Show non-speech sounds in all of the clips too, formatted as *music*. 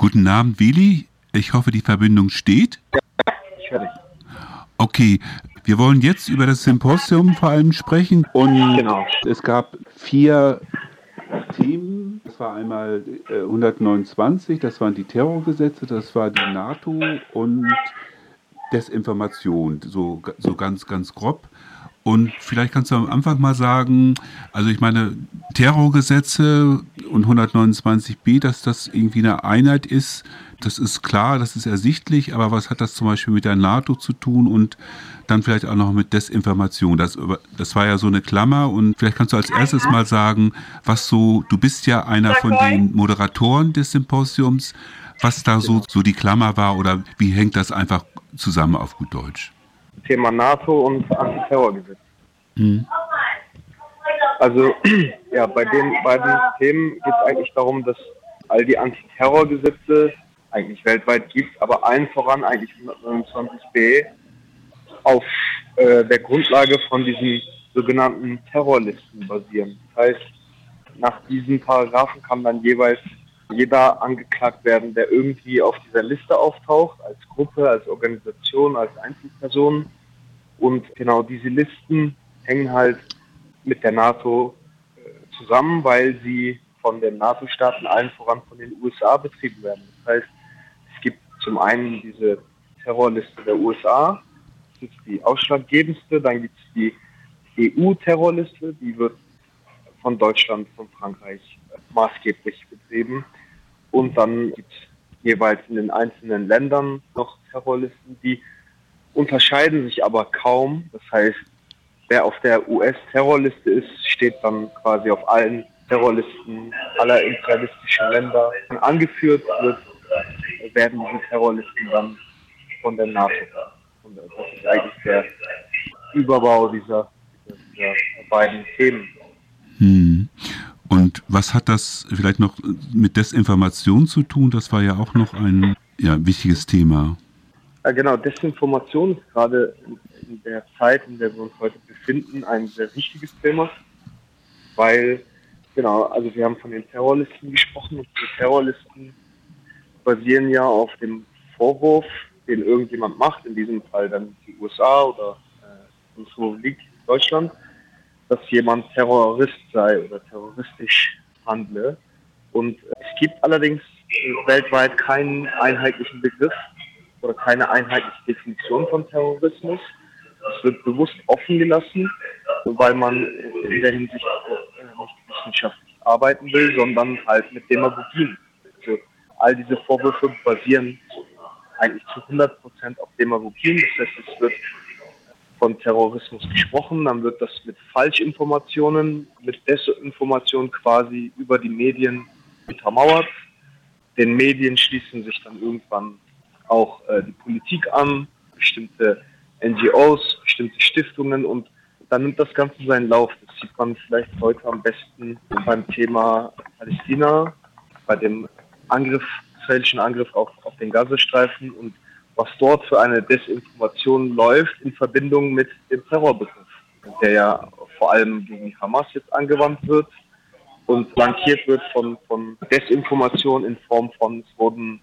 Guten Abend, Willi. Ich hoffe, die Verbindung steht. Ja, ich höre dich. Okay, wir wollen jetzt über das Symposium vor allem sprechen. Und genau. es gab vier Themen. Das war einmal 129, äh, das waren die Terrorgesetze, das war die NATO und Desinformation, so, so ganz, ganz grob. Und vielleicht kannst du am Anfang mal sagen, also ich meine, Terrorgesetze und 129b, dass das irgendwie eine Einheit ist, das ist klar, das ist ersichtlich, aber was hat das zum Beispiel mit der NATO zu tun und dann vielleicht auch noch mit Desinformation? Das, das war ja so eine Klammer und vielleicht kannst du als erstes mal sagen, was so, du bist ja einer von den Moderatoren des Symposiums, was da so, so die Klammer war oder wie hängt das einfach zusammen auf gut Deutsch? Thema NATO und Antiterrorgesetz. Mhm. Also *clears throat* ja, bei den beiden Themen geht es eigentlich darum, dass all die Antiterrorgesetze eigentlich weltweit gibt, aber allen voran eigentlich 129b auf äh, der Grundlage von diesen sogenannten Terrorlisten basieren. Das heißt, nach diesen Paragraphen kann dann jeweils jeder angeklagt werden, der irgendwie auf dieser Liste auftaucht, als Gruppe, als Organisation, als Einzelperson. Und genau diese Listen hängen halt mit der NATO äh, zusammen, weil sie von den NATO-Staaten allen voran von den USA betrieben werden. Das heißt, es gibt zum einen diese Terrorliste der USA, das ist die ausschlaggebendste, dann gibt es die EU-Terrorliste, die wird von Deutschland, von Frankreich äh, maßgeblich betrieben. Und dann gibt es jeweils in den einzelnen Ländern noch Terrorlisten, die unterscheiden sich aber kaum. Das heißt, wer auf der US-Terrorliste ist, steht dann quasi auf allen Terrorlisten aller imperialistischen Länder. Angeführt wird, werden diese Terrorlisten dann von der NATO. Und das ist eigentlich der Überbau dieser, dieser beiden Themen. Hm. Und was hat das vielleicht noch mit Desinformation zu tun? Das war ja auch noch ein ja, wichtiges Thema. Ja, genau, Desinformation ist gerade in der Zeit, in der wir uns heute befinden, ein sehr wichtiges Thema, weil, genau, also wir haben von den Terrorlisten gesprochen und die Terrorlisten basieren ja auf dem Vorwurf, den irgendjemand macht, in diesem Fall dann die USA oder äh, die Republik Deutschland, dass jemand Terrorist sei oder terroristisch handle. Und es gibt allerdings weltweit keinen einheitlichen Begriff oder keine einheitliche Definition von Terrorismus. Es wird bewusst offen gelassen, weil man in der Hinsicht nicht wissenschaftlich arbeiten will, sondern halt mit Demagogien. Also all diese Vorwürfe basieren eigentlich zu 100 Prozent auf Demagogien. Das heißt, es wird von Terrorismus gesprochen, dann wird das mit Falschinformationen, mit Desinformation quasi über die Medien untermauert. Den Medien schließen sich dann irgendwann auch äh, die Politik an, bestimmte NGOs, bestimmte Stiftungen und dann nimmt das Ganze seinen Lauf. Das sieht man vielleicht heute am besten beim Thema Palästina, bei dem Angriff, israelischen Angriff auf, auf den Gazastreifen und was dort für eine Desinformation läuft in Verbindung mit dem Terrorbegriff, der ja vor allem gegen Hamas jetzt angewandt wird und flankiert wird von, von Desinformation in Form von, es wurden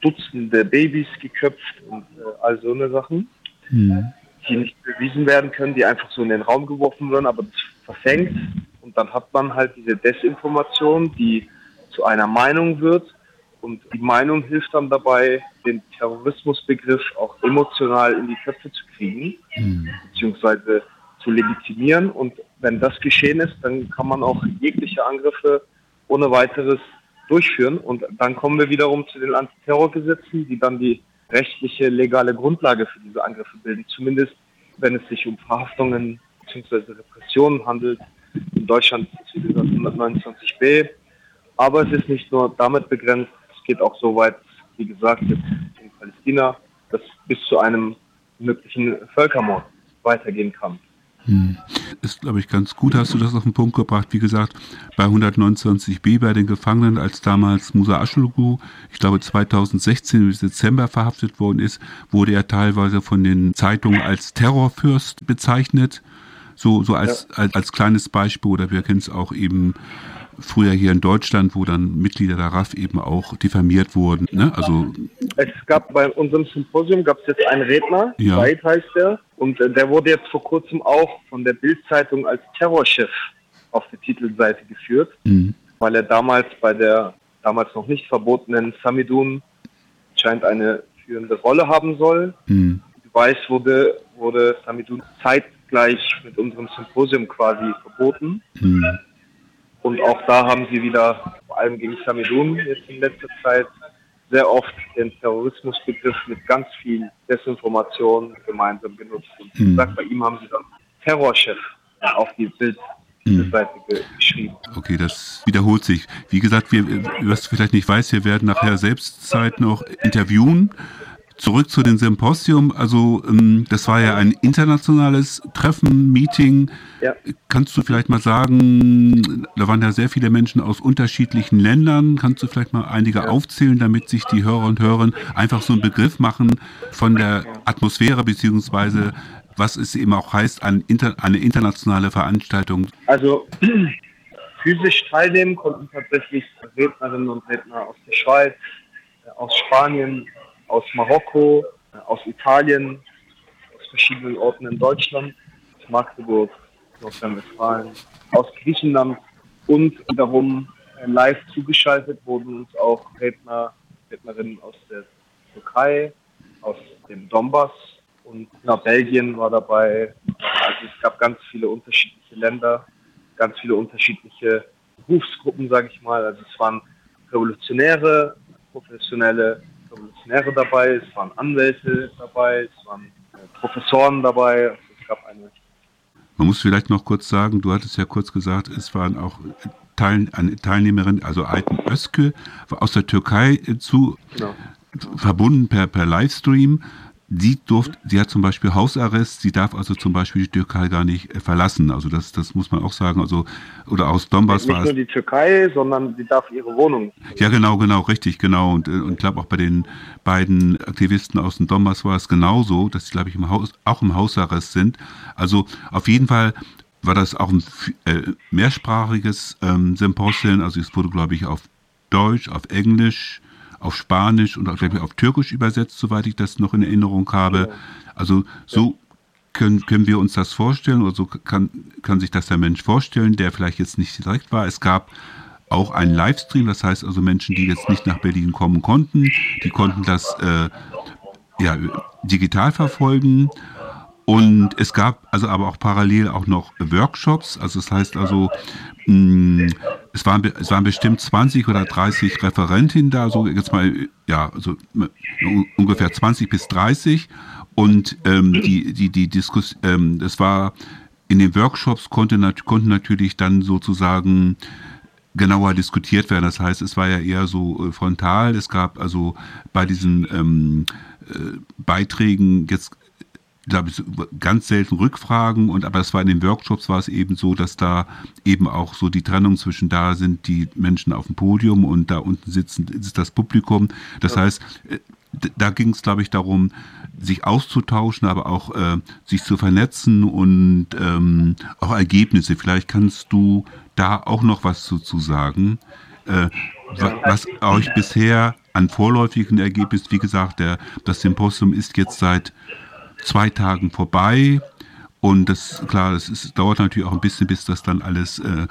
Dutzende Babys geköpft und äh, all so eine Sachen, mhm. die nicht bewiesen werden können, die einfach so in den Raum geworfen werden, aber das verfängt. Und dann hat man halt diese Desinformation, die zu einer Meinung wird und die Meinung hilft dann dabei, den Terrorismusbegriff auch emotional in die Köpfe zu kriegen, mhm. beziehungsweise zu legitimieren. Und wenn das geschehen ist, dann kann man auch jegliche Angriffe ohne weiteres durchführen. Und dann kommen wir wiederum zu den Antiterrorgesetzen, die dann die rechtliche, legale Grundlage für diese Angriffe bilden. Zumindest wenn es sich um Verhaftungen bzw. Repressionen handelt. In Deutschland ist es wie gesagt 129b. Aber es ist nicht nur damit begrenzt, geht auch so weit, wie gesagt, in Palästina, dass bis zu einem möglichen Völkermord weitergehen kann. Hm. Ist, glaube ich, ganz gut, hast du das auf den Punkt gebracht. Wie gesagt, bei 129b bei den Gefangenen, als damals Musa Aschulgu, ich glaube 2016 im Dezember verhaftet worden ist, wurde er teilweise von den Zeitungen als Terrorfürst bezeichnet. So, so als, ja. als, als kleines Beispiel, oder wir kennen es auch eben früher hier in Deutschland, wo dann Mitglieder der RAF eben auch diffamiert wurden. Ne? Also es gab bei unserem Symposium gab es jetzt einen Redner, ja. Said heißt der, und äh, der wurde jetzt vor kurzem auch von der Bildzeitung als Terrorchef auf der Titelseite geführt, mhm. weil er damals bei der damals noch nicht verbotenen Samidun scheint eine führende Rolle haben soll. Mhm. Weiß wurde, wurde Samidun zeitgleich mit unserem Symposium quasi verboten. Mhm. Und auch da haben sie wieder, vor allem gegen Samidun jetzt in letzter Zeit, sehr oft den Terrorismusbegriff mit ganz viel Desinformation gemeinsam genutzt. Und mhm. gesagt, bei ihm haben sie dann Terrorchef auf die Bild geschrieben. Okay, das wiederholt sich. Wie gesagt, wir, was du vielleicht nicht weißt, wir werden nachher selbst Zeit noch interviewen. Zurück zu dem Symposium. Also ähm, das war ja ein internationales Treffen, Meeting. Ja. Kannst du vielleicht mal sagen, da waren ja sehr viele Menschen aus unterschiedlichen Ländern. Kannst du vielleicht mal einige ja. aufzählen, damit sich die Hörer und Hörerinnen einfach so einen Begriff machen von der Atmosphäre beziehungsweise was es eben auch heißt, eine, eine internationale Veranstaltung? Also *clears throat* physisch teilnehmen konnten tatsächlich Rednerinnen und Redner aus der Schweiz, äh, aus Spanien, aus Marokko, aus Italien, aus verschiedenen Orten in Deutschland, aus Magdeburg, Nordrhein-Westfalen, aus Griechenland und wiederum äh, live zugeschaltet wurden uns auch Redner, Rednerinnen aus der Türkei, aus dem Donbass, und na, Belgien war dabei. Also es gab ganz viele unterschiedliche Länder, ganz viele unterschiedliche Berufsgruppen, sage ich mal. Also es waren Revolutionäre, professionelle Revolutionäre dabei, es waren Anwälte dabei, es waren äh, Professoren dabei. Also es gab eine man muss vielleicht noch kurz sagen, du hattest ja kurz gesagt, es waren auch Teil, eine Teilnehmerin, also Aydin Özke, aus der Türkei äh, zu genau. verbunden per, per Livestream. Sie durft, sie hat zum Beispiel Hausarrest, sie darf also zum Beispiel die Türkei gar nicht äh, verlassen. Also das, das muss man auch sagen. Also oder aus Donbass war es. Nicht nur die Türkei, sondern sie darf ihre Wohnung. Ja, genau, genau, richtig, genau. Und, äh, und ich glaube auch bei den beiden Aktivisten aus dem Donbass war es genauso, dass sie, glaube ich, im Haus, auch im Hausarrest sind. Also auf jeden Fall war das auch ein äh, mehrsprachiges ähm, Symposium. Also es wurde, glaube ich, auf Deutsch, auf Englisch, auf Spanisch und auf, auf Türkisch übersetzt, soweit ich das noch in Erinnerung habe. Also so können, können wir uns das vorstellen oder so kann, kann sich das der Mensch vorstellen, der vielleicht jetzt nicht direkt war. Es gab auch einen Livestream, das heißt also Menschen, die jetzt nicht nach Berlin kommen konnten, die konnten das äh, ja, digital verfolgen. Und es gab also aber auch parallel auch noch Workshops. Also das heißt also, mh, mm, es, waren, es waren bestimmt 20 oder 30 Referentinnen da, so jetzt mal, ja, also ungefähr 20 bis 30. Und ähm, die, die, die Diskussion, ähm, das war in den Workshops konnte, konnten natürlich dann sozusagen genauer diskutiert werden. Das heißt, es war ja eher so äh, frontal. Es gab also bei diesen ähm, äh, Beiträgen jetzt glaube ich, ganz selten Rückfragen und aber es war in den Workshops war es eben so, dass da eben auch so die Trennung zwischen da sind die Menschen auf dem Podium und da unten sitzen ist das Publikum. Das ja. heißt, äh, da ging es, glaube ich, darum, sich auszutauschen, aber auch äh, sich zu vernetzen und ähm, auch Ergebnisse. Vielleicht kannst du da auch noch was zu, zu sagen, äh, ja. was euch bisher an vorläufigen Ergebnissen, wie gesagt, der, das Symposium ist jetzt seit zwei Tagen vorbei. Und das, klar, es ist, dauert natürlich auch ein bisschen, bis das dann alles, äh,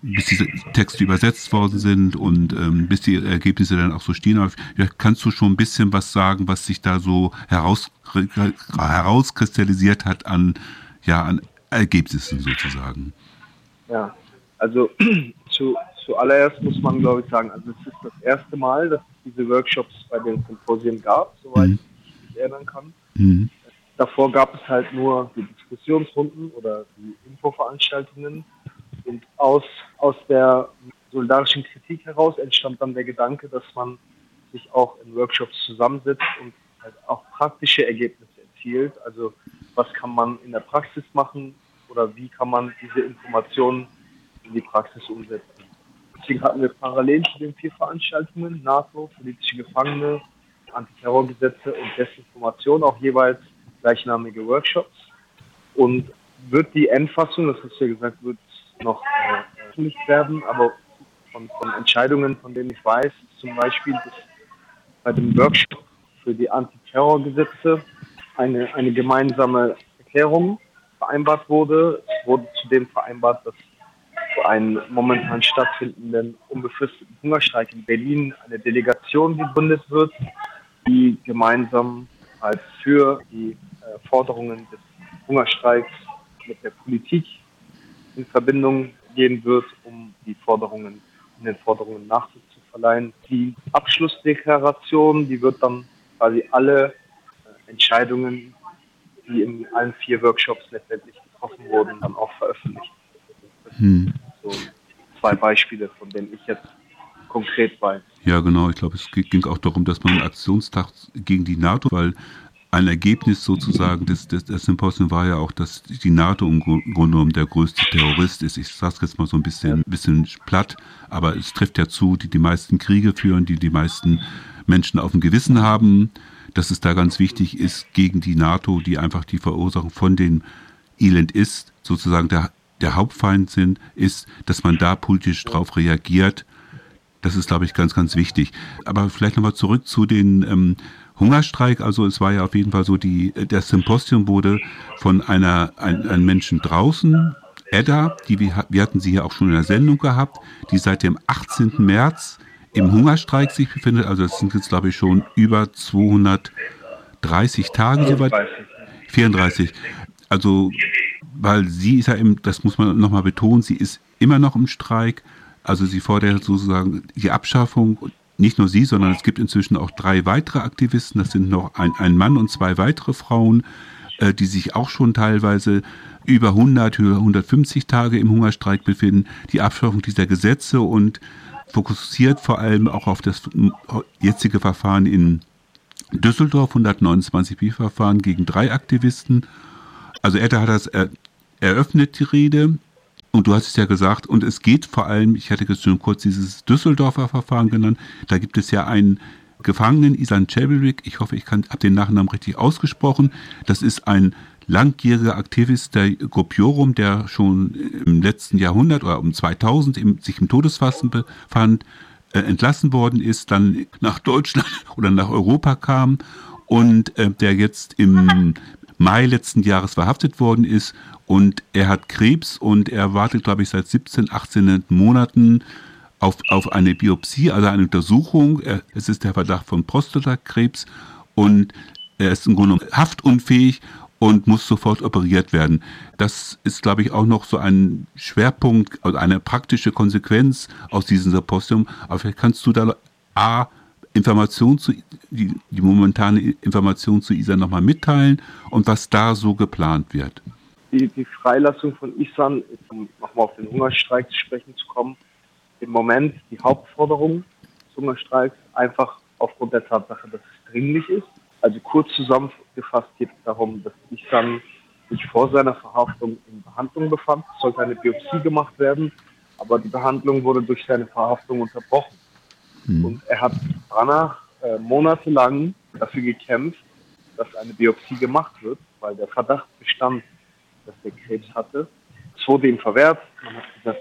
bis diese Texte übersetzt worden sind und ähm, bis die Ergebnisse dann auch so stehen. Aber kannst du schon ein bisschen was sagen, was sich da so heraus, herauskristallisiert hat an, ja, an Ergebnissen sozusagen? Ja, also *clears throat* zu, zuallererst muss man, glaube ich, sagen, also es ist das erste Mal, dass es diese Workshops bei den Symposien gab, soweit mhm. ich mich erinnern kann. Mhm. Davor gab es halt nur die Diskussionsrunden oder die Infoveranstaltungen. Und aus, aus der solidarischen Kritik heraus entstand dann der Gedanke, dass man sich auch in Workshops zusammensetzt und halt auch praktische Ergebnisse erzielt. Also was kann man in der Praxis machen oder wie kann man diese Informationen in die Praxis umsetzen. Deswegen hatten wir parallel zu den vier Veranstaltungen NATO, politische Gefangene, Antiterrorgesetze und Desinformation auch jeweils gleichnamige Workshops. Und wird die Endfassung, das hast du ja gesagt, wird noch äh, werden, aber von, von Entscheidungen, von denen ich weiß, zum Beispiel, dass bei dem Workshop für die Antiterrorgesetze eine, eine gemeinsame Erklärung vereinbart wurde. Es wurde zudem vereinbart, dass für einen momentan stattfindenden unbefristeten Hungerstreik in Berlin eine Delegation gegründet wird, die gemeinsam halt für die Forderungen des Hungerstreiks mit der Politik in Verbindung gehen wird, um die Forderungen, um den Forderungen Nachdruck zu verleihen. Die Abschlussdeklaration, die wird dann quasi alle äh, Entscheidungen, die in allen vier Workshops letztendlich getroffen wurden, dann auch veröffentlicht. Hm. So zwei Beispiele, von denen ich jetzt konkret weiß. Ja, genau. Ich glaube, es ging auch darum, dass man einen Aktionstag gegen die NATO, weil ein Ergebnis sozusagen des, des, des Symposiums war ja auch, dass die NATO im Grunde genommen der größte Terrorist ist. Ich sage es jetzt mal so ein bisschen, bisschen platt, aber es trifft ja zu, die die meisten Kriege führen, die die meisten Menschen auf dem Gewissen haben, dass es da ganz wichtig ist, gegen die NATO, die einfach die Verursachung von dem Elend ist, sozusagen der, der Hauptfeind sind, ist, dass man da politisch drauf reagiert. Das ist, glaube ich, ganz, ganz wichtig. Aber vielleicht nochmal zurück zu den ähm, Hungerstreik. Also es war ja auf jeden Fall so, die, der Symposium wurde von einer, ein, einem Menschen draußen, Edda, die wir, hatten sie ja auch schon in der Sendung gehabt, die seit dem 18. März im Hungerstreik sich befindet. Also das sind jetzt, glaube ich, schon über 230 Tage soweit. 34. Also, weil sie ist ja im, das muss man nochmal betonen, sie ist immer noch im Streik. Also sie fordert sozusagen die Abschaffung nicht nur sie, sondern es gibt inzwischen auch drei weitere Aktivisten. Das sind noch ein, ein Mann und zwei weitere Frauen, äh, die sich auch schon teilweise über 100, über 150 Tage im Hungerstreik befinden. Die Abschaffung dieser Gesetze und fokussiert vor allem auch auf das jetzige Verfahren in Düsseldorf, 129 B-Verfahren gegen drei Aktivisten. Also er hat das er, eröffnet, die Rede. Und du hast es ja gesagt, und es geht vor allem, ich hatte jetzt schon kurz dieses Düsseldorfer Verfahren genannt, da gibt es ja einen Gefangenen, Isan Ceberik, ich hoffe, ich habe den Nachnamen richtig ausgesprochen, das ist ein langjähriger Aktivist der Grupiorum, der schon im letzten Jahrhundert oder um 2000 im, sich im Todesfasten befand, äh, entlassen worden ist, dann nach Deutschland *laughs* oder nach Europa kam und äh, der jetzt im Mai letzten Jahres verhaftet worden ist und er hat Krebs und er wartet, glaube ich, seit 17, 18 Monaten auf, auf eine Biopsie, also eine Untersuchung. Er, es ist der Verdacht von Prostatakrebs und er ist im Grunde haftunfähig und muss sofort operiert werden. Das ist, glaube ich, auch noch so ein Schwerpunkt, also eine praktische Konsequenz aus diesem Symposium. Aber vielleicht kannst du da A, Information zu, die, die momentane Information zu ISA nochmal mitteilen und was da so geplant wird. Die, die Freilassung von Isan, um nochmal auf den Hungerstreik zu sprechen zu kommen, im Moment die Hauptforderung des Hungerstreiks einfach aufgrund der Tatsache, dass es dringlich ist also kurz zusammengefasst geht es darum, dass Ihsan sich vor seiner Verhaftung in Behandlung befand. Es sollte eine Biopsie gemacht werden, aber die Behandlung wurde durch seine Verhaftung unterbrochen. Mhm. Und er hat danach äh, monatelang dafür gekämpft, dass eine Biopsie gemacht wird, weil der Verdacht bestand, dass er Krebs hatte. Es wurde ihm verwehrt. Man hat gesagt,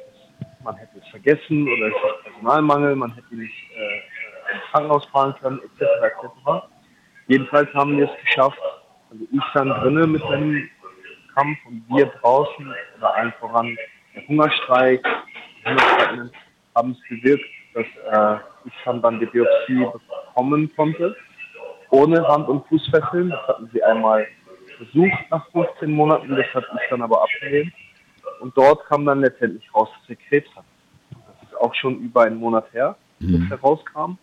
man hätte es vergessen oder es ist Personalmangel, man hätte nicht äh, ins Krankenhaus fahren können, etc. etc. Jedenfalls haben wir es geschafft, also ich stand drinnen mit meinem Kampf und wir draußen oder allen voran der Hungerstreik, die Hungerstreikenden haben es bewirkt, dass äh, ich dann die Biopsie bekommen konnte, ohne Hand- und Fußfesseln. Das hatten sie einmal versucht nach 15 Monaten, das hat ich dann aber abgelehnt. Und dort kam dann letztendlich raus, dass er Krebs hat. Das ist auch schon über einen Monat her, dass mhm. er rauskam.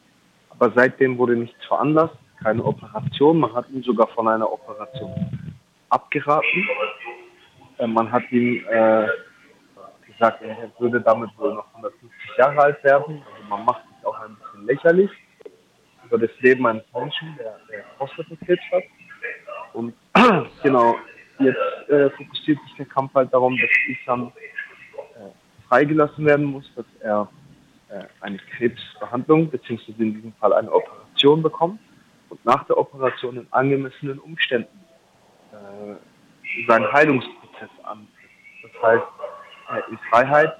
Aber seitdem wurde nichts veranlasst keine Operation. Man hat ihn sogar von einer Operation abgeraten. Äh, man hat ihm äh, gesagt, er würde damit wohl noch 150 Jahre alt werden. Man macht sich auch ein bisschen lächerlich über das Leben eines Menschen, der, der Prostatakrebs hat. Und *clears throat* genau, jetzt äh, fokussiert sich der Kampf halt darum, dass Isam äh, freigelassen werden muss, dass er äh, eine Krebsbehandlung beziehungsweise in diesem Fall eine Operation bekommt und nach der Operation in angemessenen Umständen äh, seinen Heilungsprozess antritt. Das heißt, in Freiheit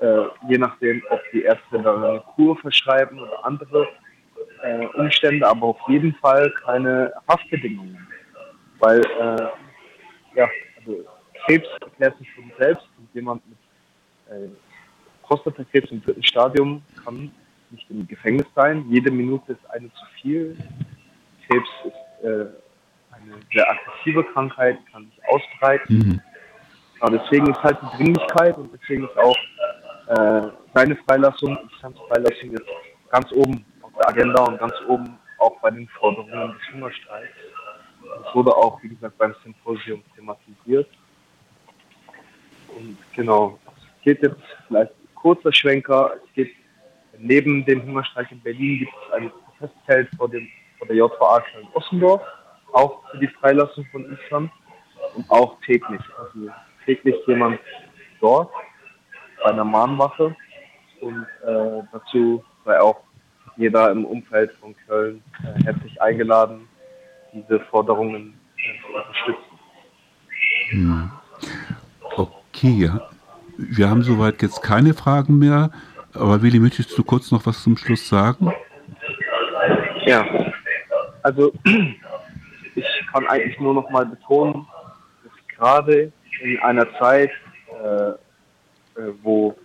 äh, je nachdem, ob die Ärzte da eine Kur verschreiben oder andere äh, Umstände, aber auf jeden Fall keine Haftbedingungen. Weil, äh, ja, also Krebs erklärt sich von selbst und jemand mit äh, Prostatakrebs im dritten Stadium kann nicht im Gefängnis sein. Jede Minute ist eine zu viel. Krebs ist äh, eine sehr aggressive Krankheit, kann sich ausbreiten. Mhm. Ja, deswegen ist halt die Dringlichkeit und deswegen ist auch äh, seine Freilassung, Islams Freilassung jetzt ganz oben auf der Agenda und ganz oben auch bei den Forderungen des Hungerstreiks. Das wurde auch, wie gesagt, beim Symposium thematisiert. Und genau, es geht jetzt vielleicht ein kurzer Schwenker. Es geht neben dem Hungerstreik in Berlin gibt es ein Protestfeld vor, dem, vor der JVA Köln-Ossendorf, auch für die Freilassung von Islam und auch täglich. Also täglich jemand dort einer Mahnwache und äh, dazu sei auch jeder im Umfeld von Köln äh, herzlich eingeladen, diese Forderungen äh, zu unterstützen. Hm. Okay, wir haben soweit jetzt keine Fragen mehr, aber Willi, möchtest du kurz noch was zum Schluss sagen? Ja, also *clears throat* ich kann eigentlich nur noch mal betonen, dass gerade in einer Zeit, äh, äh, wo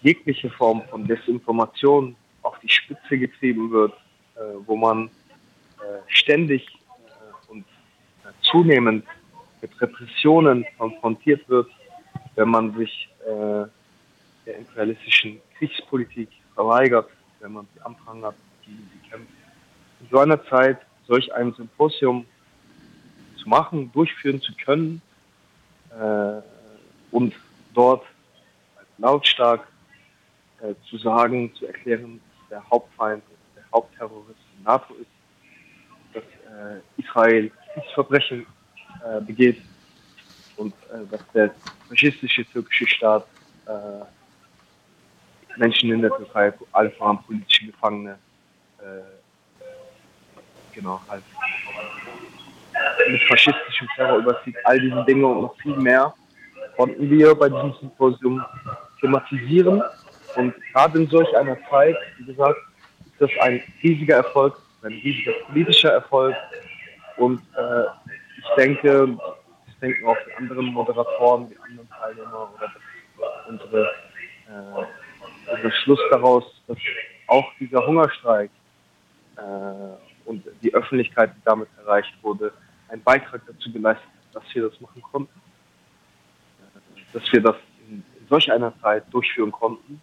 jegliche Form von Desinformation auf die Spitze getrieben wird, äh, wo man äh, ständig äh, und äh, zunehmend mit Repressionen konfrontiert wird, wenn man sich der imperialistischen Kriegspolitik verweigert, wenn man sie anprangert, gegen sie kämpft. In so einer Zeit solch ein Symposium zu machen, durchführen zu können, äh, und dort lautstark äh, zu sagen, zu erklären, dass der Hauptfeind, der Hauptterrorist die NATO ist, dass äh, Israel Kriegsverbrechen äh, begeht und äh, dass der faschistische türkische Staat äh, Menschen in der Türkei, alle voran politische Gefangene, genau, halt mit faschistischem Terror überzieht, all diese Dinge und noch viel mehr konnten wir bei diesem Symposium thematisieren. Und gerade in solch einer Zeit, wie gesagt, ist das ein riesiger Erfolg, ein riesiger politischer Erfolg. Und äh, ich denke, ich denke auch die anderen Moderatoren, die anderen Teilnehmer oder unsere, äh, unser Schluss daraus, dass auch dieser Hungerstreik äh, und die Öffentlichkeit, die damit erreicht wurde, einen Beitrag dazu geleistet, dass wir das machen konnten. Dass wir das solch einer Zeit durchführen konnten.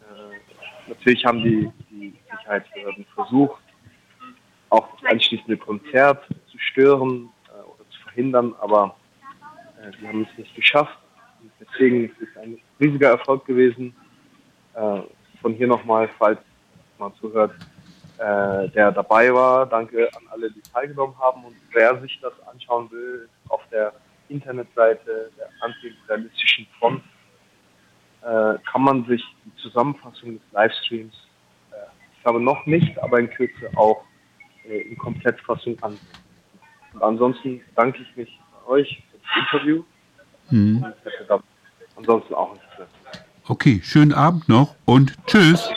Äh, natürlich haben die, die Sicherheitsbehörden versucht, auch das anschließende Konzert zu stören äh, oder zu verhindern, aber äh, haben es nicht geschafft. Und deswegen ist es ein riesiger Erfolg gewesen. Äh, von hier nochmal, falls man zuhört, äh, der dabei war. Danke an alle, die teilgenommen haben. Und wer sich das anschauen will, auf der Internetseite der Antiimperialistischen Front äh, kann man sich die Zusammenfassung des Livestreams, äh, ich glaube noch nicht, aber in Kürze auch äh, in Komplettfassung ansehen. Und ansonsten danke ich mich euch für das Interview mhm. und ansonsten auch Interesse. Okay, schönen Abend noch und tschüss.